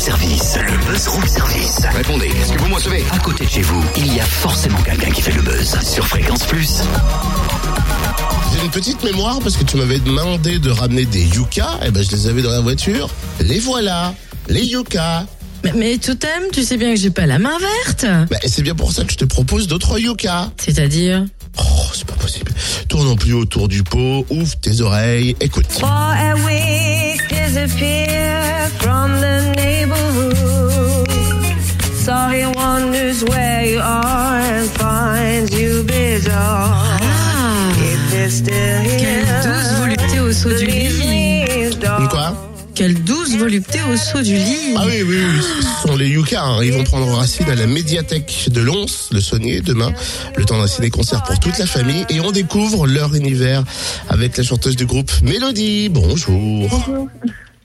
service. Le buzz room service. Répondez, est-ce que vous me recevez? À côté de chez vous, il y a forcément quelqu'un qui fait le buzz. Sur Fréquence Plus. J'ai une petite mémoire parce que tu m'avais demandé de ramener des yucca. Et ben, je les avais dans la voiture. Les voilà. Les yucca. Mais, mais Totem, tu sais bien que j'ai pas la main verte. Ben, c'est bien pour ça que je te propose d'autres yucca. C'est-à-dire? Oh, c'est pas possible. Tournons plus autour du pot. Ouvre tes oreilles. Écoute. For Quelle douce volupté au saut du lit. Quoi Quelle douce volupté au saut du lit. Ah oui, oui, oui, ce sont les yucca. hein. Ils vont prendre racine à la médiathèque de Lons, le Saunier, demain. Le temps d'un ciné-concert pour toute la famille. Et on découvre leur univers avec la chanteuse du groupe Mélodie. Bonjour.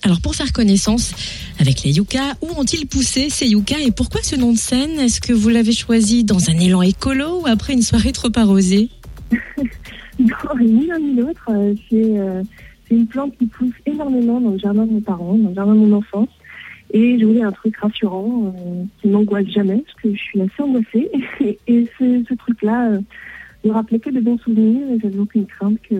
Alors pour faire connaissance avec les yucca, où ont-ils poussé ces yucca et pourquoi ce nom de scène? Est-ce que vous l'avez choisi dans un élan écolo ou après une soirée trop arrosée? Non, ni l'un ni l'autre. euh, C'est euh, c'est une plante qui pousse énormément dans le jardin de mes parents, dans le jardin de mon enfance. Et je voulais un truc rassurant euh, qui m'angoisse jamais, parce que je suis assez angoissée. Et, et ce, ce truc-là euh, me rappelait que de bons souvenirs et j'avais aucune crainte que,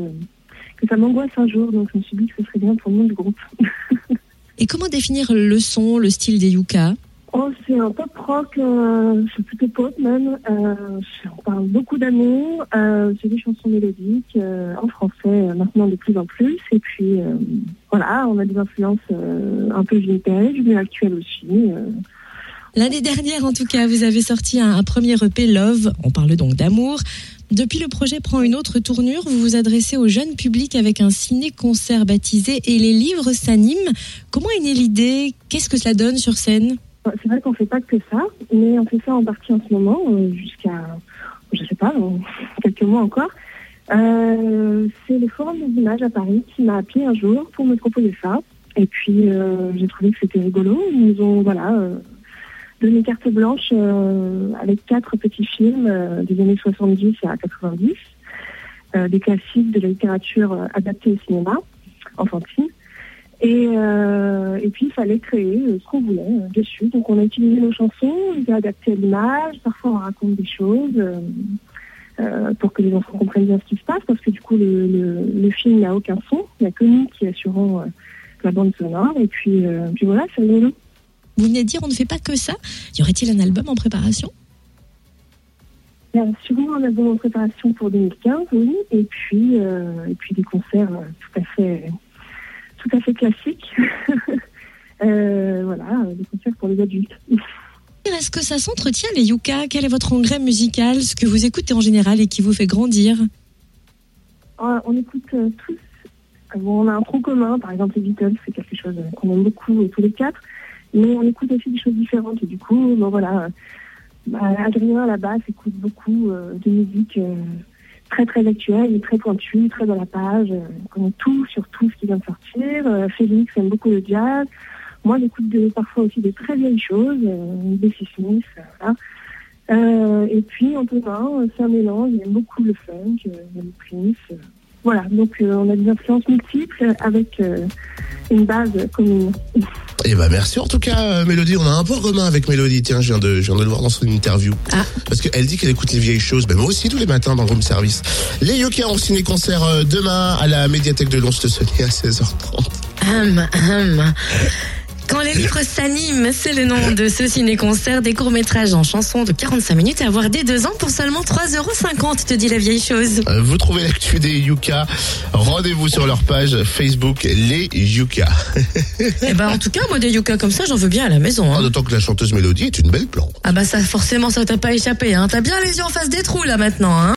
que ça m'angoisse un jour. Donc je me suis dit que ce serait bien pour le nom du groupe. Et comment définir le son, le style des yucca Oh, c'est un pop rock, euh, c'est plutôt pop même. Euh, on parle beaucoup d'amour. Euh, c'est des chansons mélodiques euh, en français euh, maintenant de plus en plus. Et puis voilà, on a des influences un peu vintage, mais actuelles aussi. L'année dernière, en tout cas, vous avez sorti un, un premier EP Love. On parle donc d'amour. Depuis, le projet prend une autre tournure. Vous vous adressez au jeune public avec un ciné-concert baptisé Et les livres s'animent. Comment est née l'idée? Qu'est-ce que cela donne sur scène? C'est vrai qu'on fait pas que ça, mais on fait ça en partie en ce moment, euh, jusqu'à, je sais pas, dans quelques mois encore. Euh, c'est le Forum des images à Paris qui m'a appelé un jour pour me proposer ça. Et puis, euh, j'ai trouvé que c'était rigolo. Ils nous ont, voilà, euh, donné carte blanche euh, avec quatre petits films euh, des années 70 à 90, euh, des classiques de la littérature euh, adaptée au cinéma, enfantine. Et, euh, et puis, il fallait créer ce qu'on voulait euh, dessus. Donc, on a utilisé nos chansons, on a adaptées à l'image. Parfois, on raconte des choses euh, pour que les enfants comprennent bien ce qui se passe, parce que du coup, le, le, le film n'a aucun son. Il n'y a que nous qui assurons la bande sonore. Et puis, puis voilà, c'est rigolo. Vous venez de dire on ne fait pas que ça. Y aurait-il un album en préparation? Il y a sûrement un album en préparation pour 2015, oui. Et puis, et puis des concerts tout à fait, tout à fait classiques. Euh, voilà, des concerts pour les adultes. Est-ce que ça s'entretient les yucca? Quel est votre engrais musical Ce que vous écoutez en général et qui vous fait grandir? Euh, on écoute euh, tous. bon, on a un tronc commun, par exemple les Beatles, c'est quelque chose euh, qu'on aime beaucoup tous les quatre. Mais on écoute aussi des choses différentes. Et du coup, bon, voilà, bah, Adrien à la basse écoute beaucoup de musique très très actuelle, et très pointue, très à la page. Il connaît tout sur tout ce qui vient de sortir. Euh, Félix aime beaucoup le jazz. Moi, j'écoute parfois aussi des très vieilles choses, euh, des Smith, euh, voilà. Euh, et puis, en commun, c'est un mélange. Il aime beaucoup le funk, euh, il aime Prince. voilà, donc on a des influences multiples avec une base commune. Eh ben merci en tout cas euh, Mélodie, on a un point commun avec Mélodie. Tiens, je viens de, je viens de le voir dans son interview. Ah. Parce qu'elle dit qu'elle écoute les vieilles choses. Ben moi aussi tous les matins dans le room service. Les Yucca ont ciné-concert euh, demain à la médiathèque de Lons de Saunier à 16h30. Hum, hum. Quand les livres s'animent, c'est le nom de ce ciné-concert des courts-métrages en chansons de 45 minutes à voir dès deux ans pour seulement 3,50€, te dit la vieille chose. Euh, Vous trouvez l'actu des Yucca. Rendez-vous sur leur page Facebook Les Yucca. Eh ben, en tout cas, moi, des yucca comme ça, j'en veux bien à la maison. Hein. D'autant que la chanteuse Mélodie est une belle plante. Ah bah ça, forcément, ça t'a pas échappé. Hein. T'as bien les yeux en face des trous, là, maintenant. Hein.